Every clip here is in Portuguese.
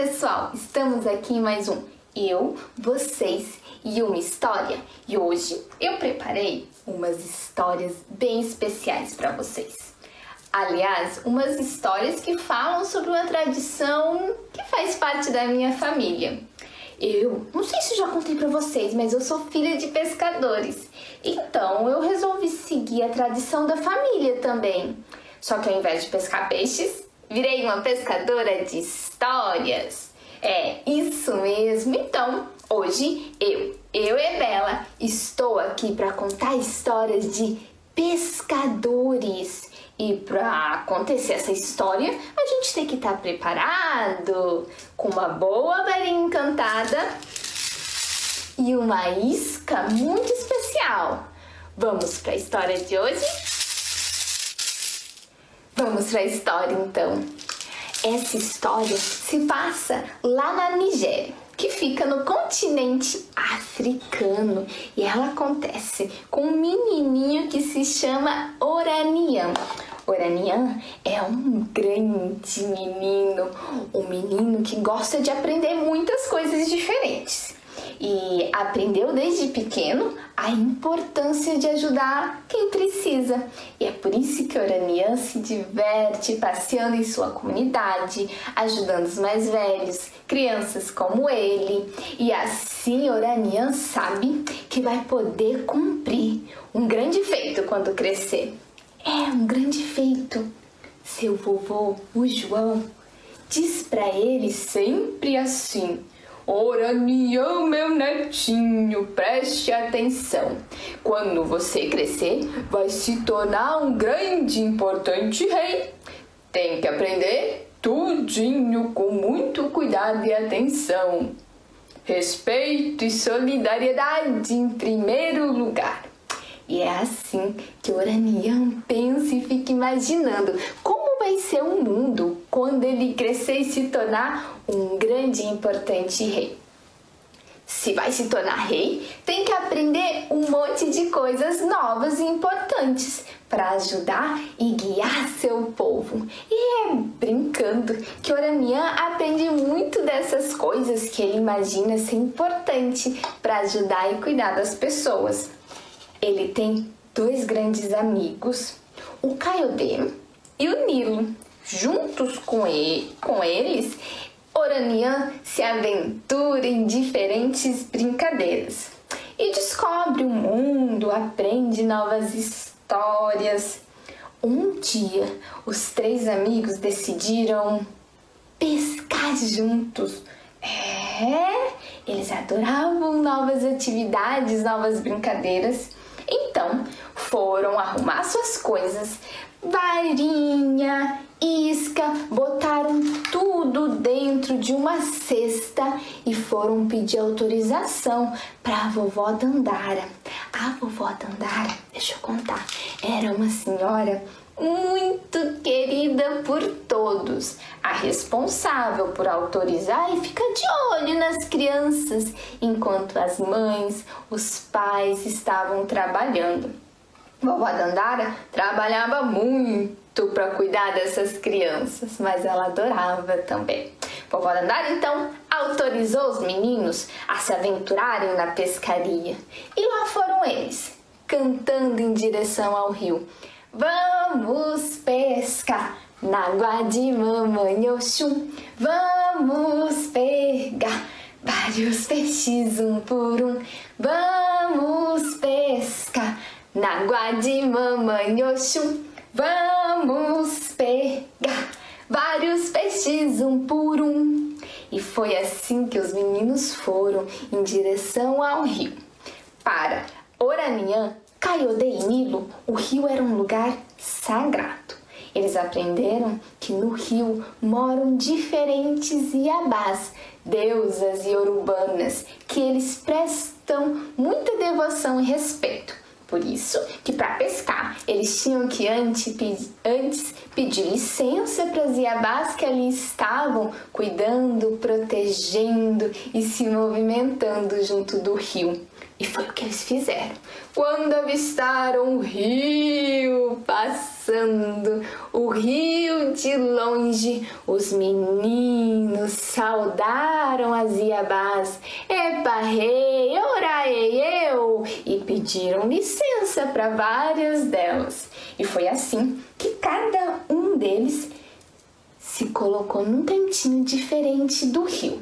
pessoal! Estamos aqui em mais um Eu, Vocês e uma História. E hoje eu preparei umas histórias bem especiais para vocês. Aliás, umas histórias que falam sobre uma tradição que faz parte da minha família. Eu não sei se já contei para vocês, mas eu sou filha de pescadores. Então eu resolvi seguir a tradição da família também. Só que ao invés de pescar peixes, virei uma pescadora de histórias. É isso mesmo. Então, hoje eu, eu e Bela, estou aqui para contar histórias de pescadores. E para acontecer essa história, a gente tem que estar tá preparado com uma boa varinha encantada e uma isca muito especial. Vamos para a história de hoje? Vamos para a história então. Essa história se passa lá na Nigéria, que fica no continente africano, e ela acontece com um menininho que se chama Oranian. Oranian é um grande menino, um menino que gosta de aprender muitas coisas diferentes e aprendeu desde pequeno a importância de ajudar quem precisa. E é por isso que Oranian se diverte passeando em sua comunidade, ajudando os mais velhos, crianças como ele. E assim Oranian sabe que vai poder cumprir um grande feito quando crescer. É um grande feito. Seu vovô, o João, diz para ele sempre assim: Oranião, meu netinho, preste atenção. Quando você crescer, vai se tornar um grande e importante rei. Tem que aprender tudinho com muito cuidado e atenção. Respeito e solidariedade em primeiro lugar. E é assim que Oranião pensa e fica imaginando como ser o mundo quando ele crescer e se tornar um grande e importante rei. Se vai se tornar rei, tem que aprender um monte de coisas novas e importantes para ajudar e guiar seu povo. E é brincando que Oranian aprende muito dessas coisas que ele imagina ser importante para ajudar e cuidar das pessoas. Ele tem dois grandes amigos, o Caiodê e o Nilo. Juntos com, ele, com eles, Oranian se aventura em diferentes brincadeiras e descobre o mundo, aprende novas histórias. Um dia, os três amigos decidiram pescar juntos. É, eles adoravam novas atividades, novas brincadeiras então foram arrumar suas coisas, varinha, isca, botaram tudo dentro de uma cesta e foram pedir autorização para a vovó Dandara. A vovó Dandara, deixa eu contar, era uma senhora muito querida por todos, a responsável por autorizar e ficar de olho nas crianças enquanto as mães, os pais estavam trabalhando. Vovó Dandara trabalhava muito para cuidar dessas crianças, mas ela adorava também. Vovó Dandara então autorizou os meninos a se aventurarem na pescaria e lá foram eles, cantando em direção ao rio. Vamos pescar na água de mamãe Oxum. Vamos pegar vários peixes um por um. Vamos pescar na água de mamãe Oxum. Vamos pegar vários peixes um por um. E foi assim que os meninos foram em direção ao rio. Para Oranian, Caiode e Nilo, o rio era um lugar sagrado. Eles aprenderam que no rio moram diferentes Iabás, deusas e que eles prestam muita devoção e respeito. Por isso que para pescar eles tinham que antes, antes pedir licença para as Iabás que ali estavam cuidando, protegendo e se movimentando junto do rio. E foi o que eles fizeram. Quando avistaram o rio passando, o rio de longe, os meninos saudaram as iabás. Epa, rei, oraei eu! E pediram licença para várias delas. E foi assim que cada um deles se colocou num cantinho diferente do rio.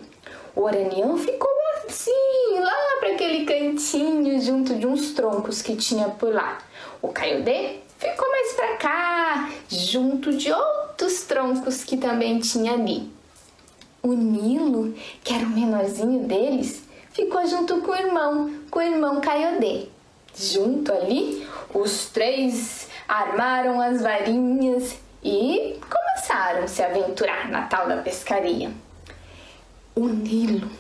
O Oranião ficou assim, lá para aquele cantinho junto de uns troncos que tinha por lá. O Caiodê ficou mais para cá, junto de outros troncos que também tinha ali. O Nilo, que era o menorzinho deles, ficou junto com o irmão, com o irmão Caiodê. Junto ali, os três armaram as varinhas e começaram a se aventurar na tal da pescaria. O Nilo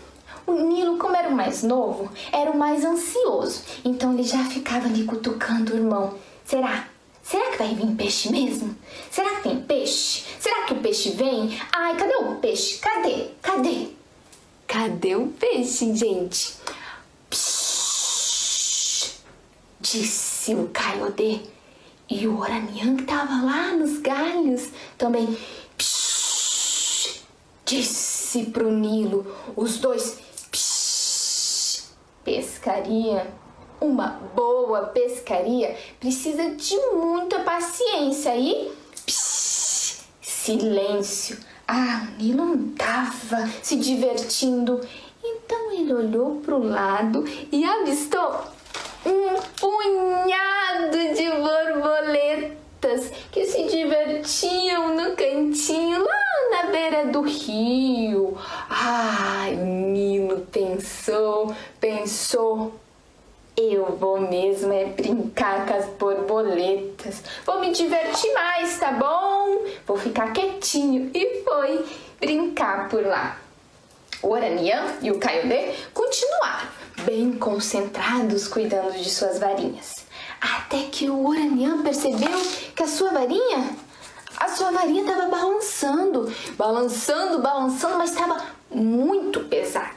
o Nilo, como era o mais novo, era o mais ansioso, então ele já ficava ali cutucando o irmão. Será? Será que vai vir peixe mesmo? Será que tem peixe? Será que o peixe vem? Ai, cadê o peixe? Cadê? Cadê? Cadê o peixe, gente? Psh, disse o Caiodê. E o Oranian que tava lá nos galhos também. Psh, disse pro Nilo. Os dois pescaria, uma boa pescaria precisa de muita paciência e psh, silêncio. Ah, o Nilo estava se divertindo. Então ele olhou para o lado e avistou um punhado de borboletas que se divertiam no cantinho lá na beira do rio. Ai, Nilo pensou, pensou. Eu vou mesmo é brincar com as borboletas. Vou me divertir mais, tá bom? Vou ficar quietinho. E foi brincar por lá. O Oranian e o Caiodê continuaram bem concentrados cuidando de suas varinhas. Até que o Oranian percebeu que a sua varinha a sua varinha estava balançando, balançando, balançando, mas estava muito pesada.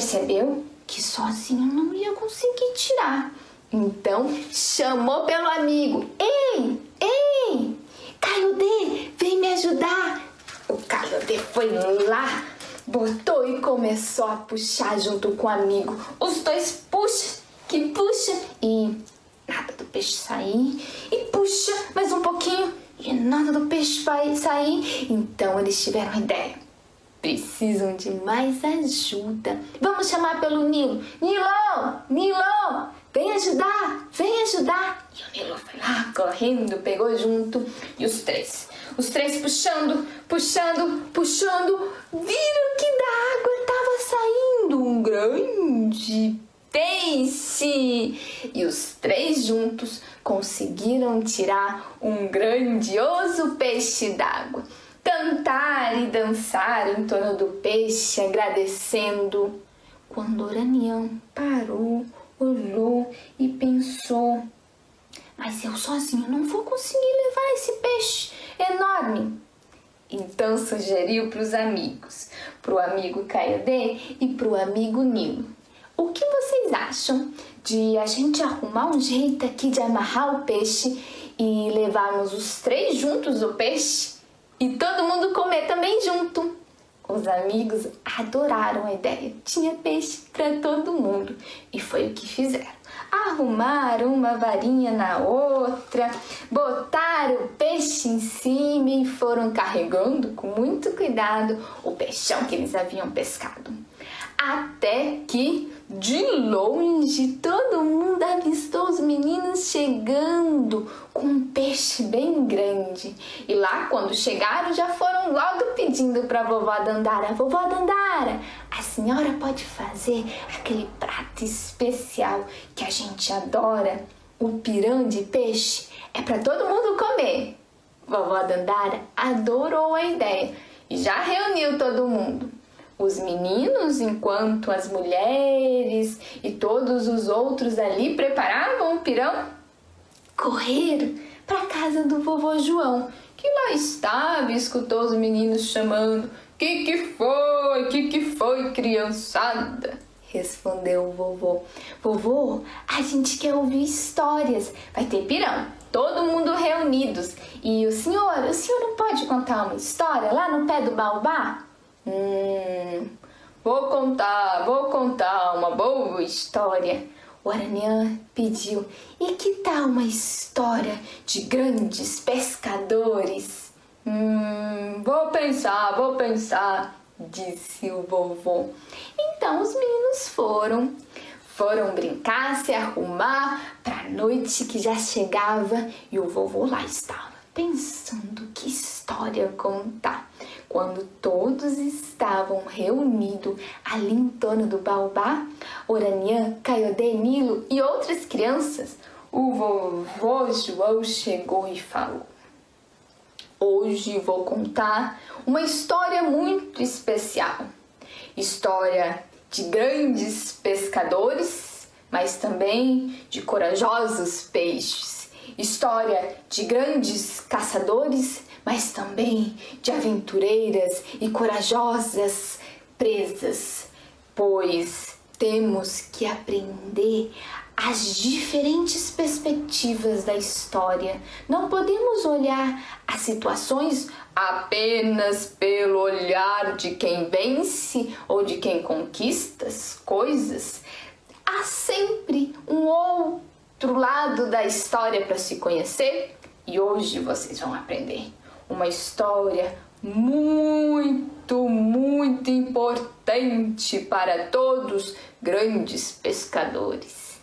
Percebeu que sozinho não ia conseguir tirar. Então chamou pelo amigo: Ei, ei, Caiodê, vem me ajudar. O Caiodê foi lá, botou e começou a puxar junto com o amigo. Os dois puxam, que puxa e nada do peixe sair. E puxa mais um pouquinho e nada do peixe vai sair. Então eles tiveram ideia. Precisam de mais ajuda. Vamos chamar pelo Nilo. Nilo! Nilo! Vem ajudar! Vem ajudar! E o Nilo foi lá correndo, pegou junto. E os três. Os três puxando, puxando, puxando. Viram que da água estava saindo um grande peixe! E os três juntos conseguiram tirar um grandioso peixe d'água. Cantar e dançar em torno do peixe, agradecendo. Quando Oranião parou, olhou e pensou: Mas eu sozinho não vou conseguir levar esse peixe enorme. Então sugeriu para os amigos, para o amigo Caiodê e para o amigo Nilo o que vocês acham de a gente arrumar um jeito aqui de amarrar o peixe e levarmos os três juntos o peixe e todo mundo comer também junto? Os amigos adoraram a ideia. Tinha peixe para todo mundo e foi o que fizeram. Arrumaram uma varinha na outra, botaram o peixe em cima e foram carregando com muito cuidado o peixão que eles haviam pescado. Até que de longe, todo mundo avistou os meninos chegando com peixe bem grande. E lá, quando chegaram, já foram logo pedindo para a vovó Dandara: Vovó Dandara, a senhora pode fazer aquele prato especial que a gente adora, o pirão de peixe? É para todo mundo comer. Vovó Dandara adorou a ideia e já reuniu todo mundo os meninos, enquanto as mulheres e todos os outros ali preparavam o pirão, correram para casa do vovô João, que lá estava e escutou os meninos chamando: Que que foi? Que que foi, criançada? Respondeu o vovô. Vovô, a gente quer ouvir histórias. Vai ter pirão. Todo mundo reunidos. E o senhor, o senhor não pode contar uma história lá no pé do baobá? Hum, vou contar, vou contar uma boa história. O Aranhã pediu: E que tal uma história de grandes pescadores? Hum, vou pensar, vou pensar, disse o vovô. Então os meninos foram. Foram brincar, se arrumar para a noite que já chegava e o vovô lá estava, pensando que história contar. Quando todos estavam reunidos ali em torno do baobá, Oranian, Caiodê, Nilo e outras crianças, o vovô João chegou e falou: Hoje vou contar uma história muito especial. História de grandes pescadores, mas também de corajosos peixes. História de grandes caçadores, mas também de aventureiras e corajosas presas, pois temos que aprender as diferentes perspectivas da história. Não podemos olhar as situações apenas pelo olhar de quem vence ou de quem conquista as coisas. Há sempre um outro lado da história para se conhecer e hoje vocês vão aprender uma história muito, muito importante para todos grandes pescadores.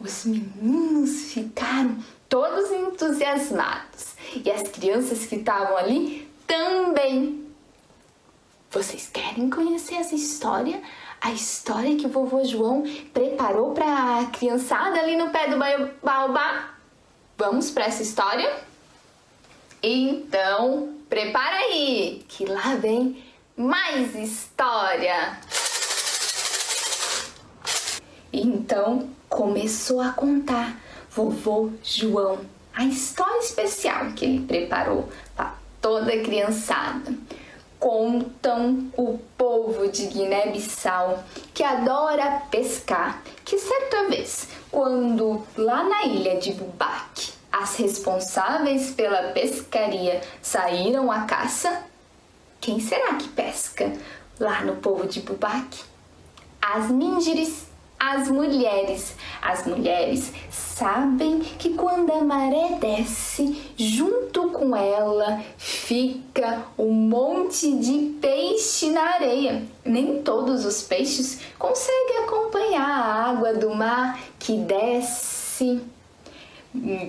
Os meninos ficaram todos entusiasmados e as crianças que estavam ali também. Vocês querem conhecer essa história? A história que vovô João preparou para a criançada ali no pé do baobá? Vamos para essa história? Então, prepara aí, que lá vem mais história. Então, começou a contar vovô João a história especial que ele preparou para toda a criançada. Contam o povo de Guiné-Bissau que adora pescar, que certa vez, quando lá na ilha de Bubaque as responsáveis pela pescaria saíram à caça? Quem será que pesca lá no povo de Bubaque? As Mingeres, as mulheres. As mulheres sabem que quando a maré desce, junto com ela fica um monte de peixe na areia. Nem todos os peixes conseguem acompanhar a água do mar que desce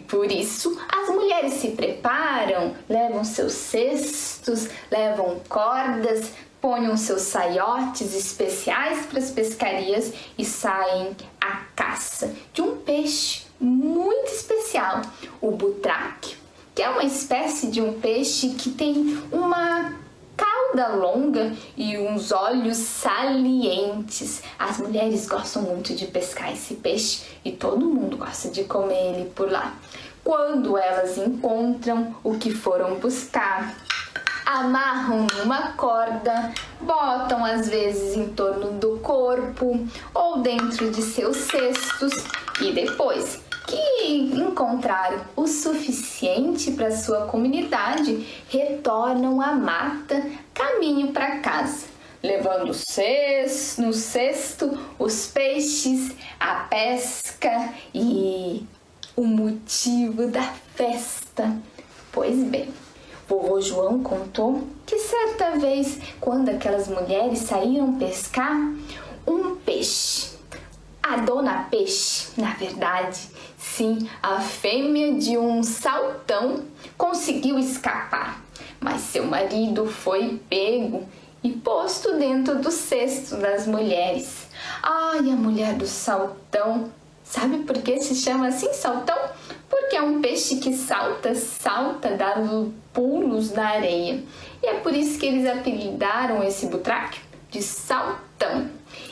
por isso, as mulheres se preparam, levam seus cestos, levam cordas, ponham seus saiotes especiais para as pescarias e saem à caça de um peixe muito especial, o butraque, que é uma espécie de um peixe que tem uma cauda longa e uns olhos salientes. As mulheres gostam muito de pescar esse peixe e todo mundo gosta de comer ele por lá. Quando elas encontram o que foram buscar, amarram numa corda, botam às vezes em torno do corpo ou dentro de seus cestos e depois que encontraram o suficiente para sua comunidade retornam à mata caminho para casa, levando no cesto os peixes, a pesca e o motivo da festa. Pois bem, vovô João contou que certa vez, quando aquelas mulheres saíram pescar, um peixe, a dona peixe, na verdade, Sim, a fêmea de um saltão conseguiu escapar, mas seu marido foi pego e posto dentro do cesto das mulheres. Ai, a mulher do saltão. Sabe por que se chama assim saltão? Porque é um peixe que salta, salta, dando pulos na areia. E é por isso que eles apelidaram esse butraque de saltão.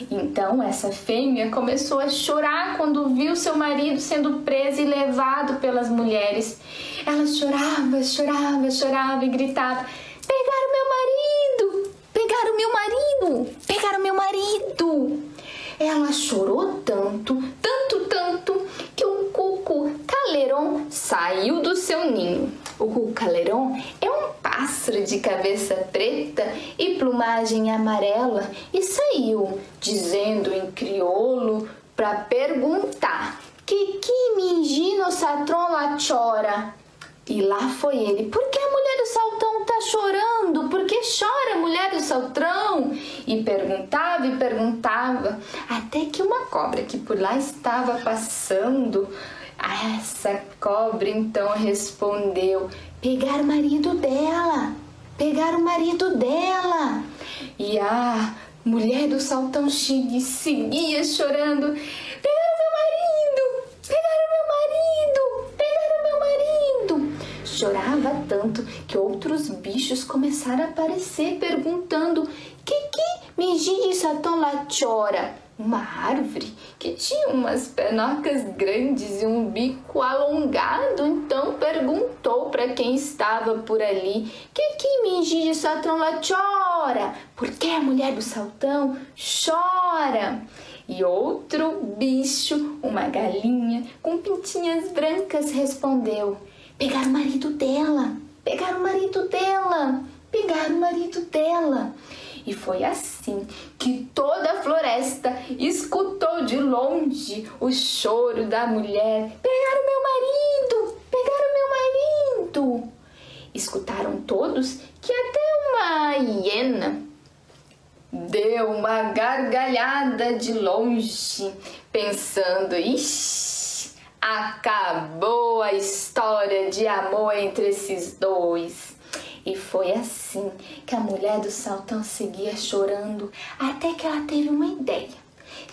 Então essa fêmea começou a chorar quando viu seu marido sendo preso e levado pelas mulheres. Ela chorava, chorava, chorava e gritava: Pegaram meu marido! Pegaram meu marido! Pegaram meu marido! Ela chorou tanto, Caleron saiu do seu ninho. O Caleron é um pássaro de cabeça preta e plumagem amarela e saiu dizendo em crioulo para perguntar: Que que mingino satron la chora? E lá foi ele. Por que a mulher do saltão tá chorando? Por que chora a mulher do saltão? E perguntava e perguntava, até que uma cobra que por lá estava passando, essa cobra então respondeu: pegar o marido dela, pegar o marido dela. E a mulher do saltão seguia chorando: chorava tanto que outros bichos começaram a aparecer perguntando: Que que me diz a la chora? Uma árvore que tinha umas penocas grandes e um bico alongado, então perguntou para quem estava por ali: Que que me diz a la chora? Por que a mulher do saltão chora? E outro bicho, uma galinha com pintinhas brancas, respondeu: Pegar o marido dela, pegar o marido dela, pegar o marido dela. E foi assim que toda a floresta escutou de longe o choro da mulher: Pegar o meu marido! Pegar o meu marido! Escutaram todos que até uma hiena deu uma gargalhada de longe, pensando: Ixi! Acabou a história de amor entre esses dois. E foi assim que a mulher do saltão seguia chorando até que ela teve uma ideia.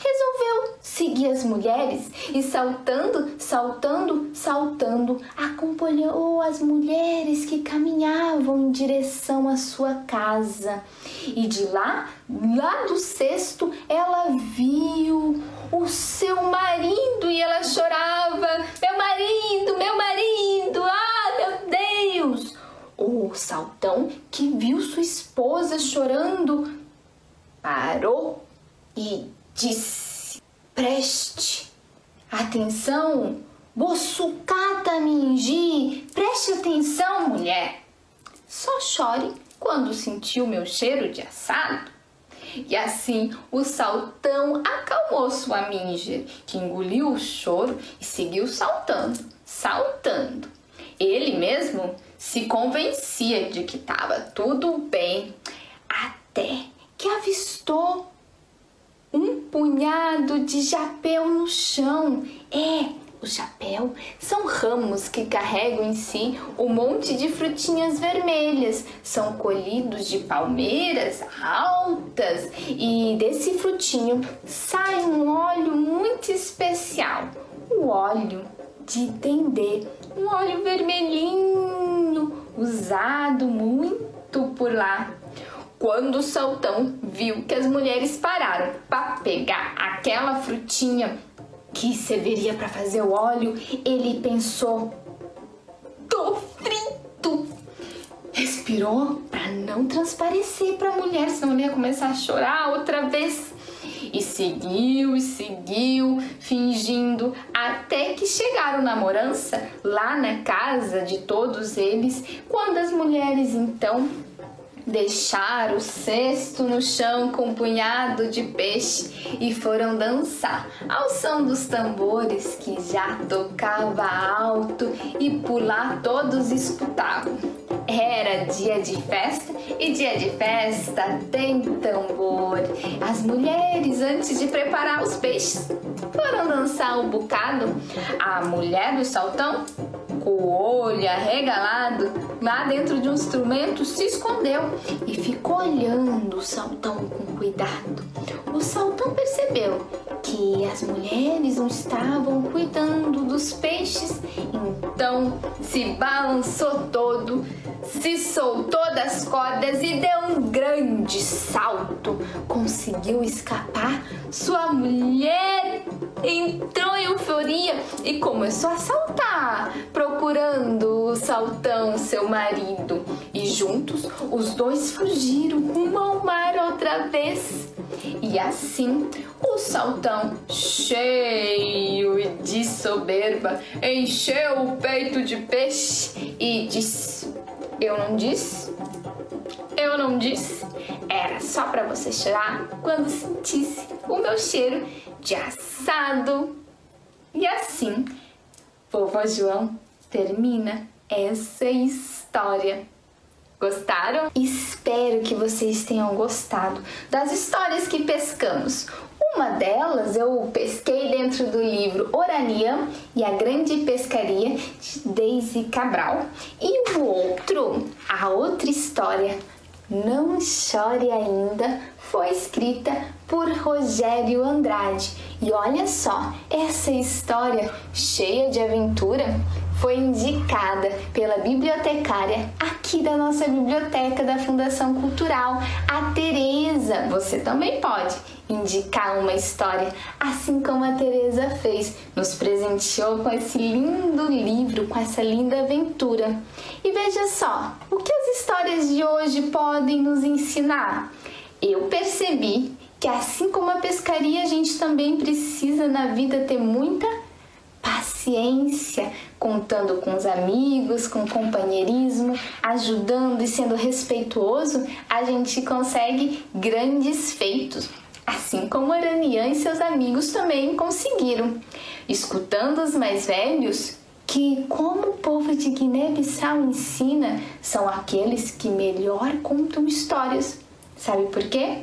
Resolveu seguir as mulheres e saltando, saltando, saltando, acompanhou as mulheres que caminhavam em direção à sua casa. E de lá, lá do cesto, ela viu o seu marido e ela chorava: Meu marido, meu marido! O saltão, que viu sua esposa chorando, parou e disse: Preste atenção, Boçucata Mingi, preste atenção, mulher. Só chore quando sentiu meu cheiro de assado. E assim o saltão acalmou sua minja, que engoliu o choro e seguiu saltando, saltando. Ele mesmo se convencia de que estava tudo bem, até que avistou um punhado de japeu no chão. É, o chapéu são ramos que carregam em si um monte de frutinhas vermelhas. São colhidos de palmeiras altas e desse frutinho sai um óleo muito especial, o óleo de dendê, um óleo vermelhinho usado muito por lá. Quando o Saltão viu que as mulheres pararam para pegar aquela frutinha que serviria para fazer o óleo, ele pensou: tô frito! Respirou para não transparecer para a mulher, senão ele ia começar a chorar outra vez. E seguiu e seguiu, fingindo, até que chegaram na morança, lá na casa de todos eles, quando as mulheres então deixar o cesto no chão com um punhado de peixe e foram dançar ao som dos tambores que já tocava alto e lá todos escutavam. Dia de festa e dia de festa tem tambor. As mulheres, antes de preparar os peixes, foram dançar um bocado. A mulher do saltão com o olho arregalado, lá dentro de um instrumento, se escondeu e ficou olhando o saltão com cuidado. O saltão percebeu que as mulheres não estavam cuidando dos peixes, então se balançou todo, se soltou das cordas e deu um grande salto. Conseguiu escapar. Sua mulher entrou em euforia e começou a saltar, procurando o saltão, seu marido. E juntos os dois fugiram rumo ao mar outra vez. E assim o saltão, cheio de soberba, encheu o peito de peixe e disse: Eu não disse? Eu não disse? Era só para você chorar quando sentisse o meu cheiro de assado. E assim, vovó João termina essa história. Gostaram? Espero que vocês tenham gostado das histórias que pescamos. Uma delas eu pesquei dentro do livro Orania e a Grande Pescaria de Daisy Cabral. E o outro, a outra história, Não Chore Ainda, foi escrita por Rogério Andrade. E olha só, essa história cheia de aventura foi indicada pela bibliotecária aqui da nossa biblioteca da Fundação Cultural, a Tereza. Você também pode indicar uma história, assim como a Tereza fez, nos presenteou com esse lindo livro, com essa linda aventura. E veja só, o que as histórias de hoje podem nos ensinar? Eu percebi que assim como a pescaria, a gente também precisa na vida ter muita paciência, contando com os amigos, com companheirismo, ajudando e sendo respeituoso, a gente consegue grandes feitos. Assim como Aranian e seus amigos também conseguiram. Escutando os mais velhos, que, como o povo de Guiné-Bissau ensina, são aqueles que melhor contam histórias. Sabe por quê?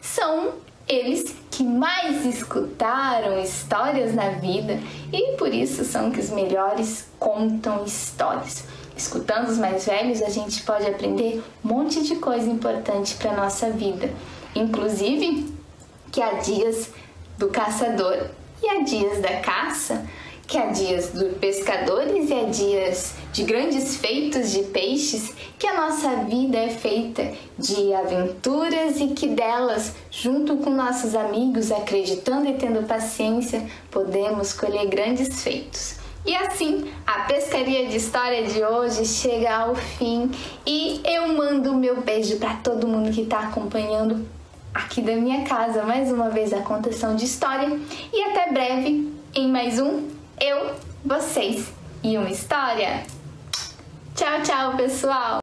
São eles que mais escutaram histórias na vida e por isso são que os melhores contam histórias. Escutando os mais velhos, a gente pode aprender um monte de coisa importante para nossa vida, inclusive que há dias do caçador e há dias da caça que há dias de pescadores e há dias de grandes feitos de peixes, que a nossa vida é feita de aventuras e que delas, junto com nossos amigos, acreditando e tendo paciência, podemos colher grandes feitos. E assim, a pescaria de história de hoje chega ao fim e eu mando meu beijo para todo mundo que está acompanhando aqui da minha casa mais uma vez a contação de história e até breve em mais um eu, vocês e uma história. Tchau, tchau, pessoal!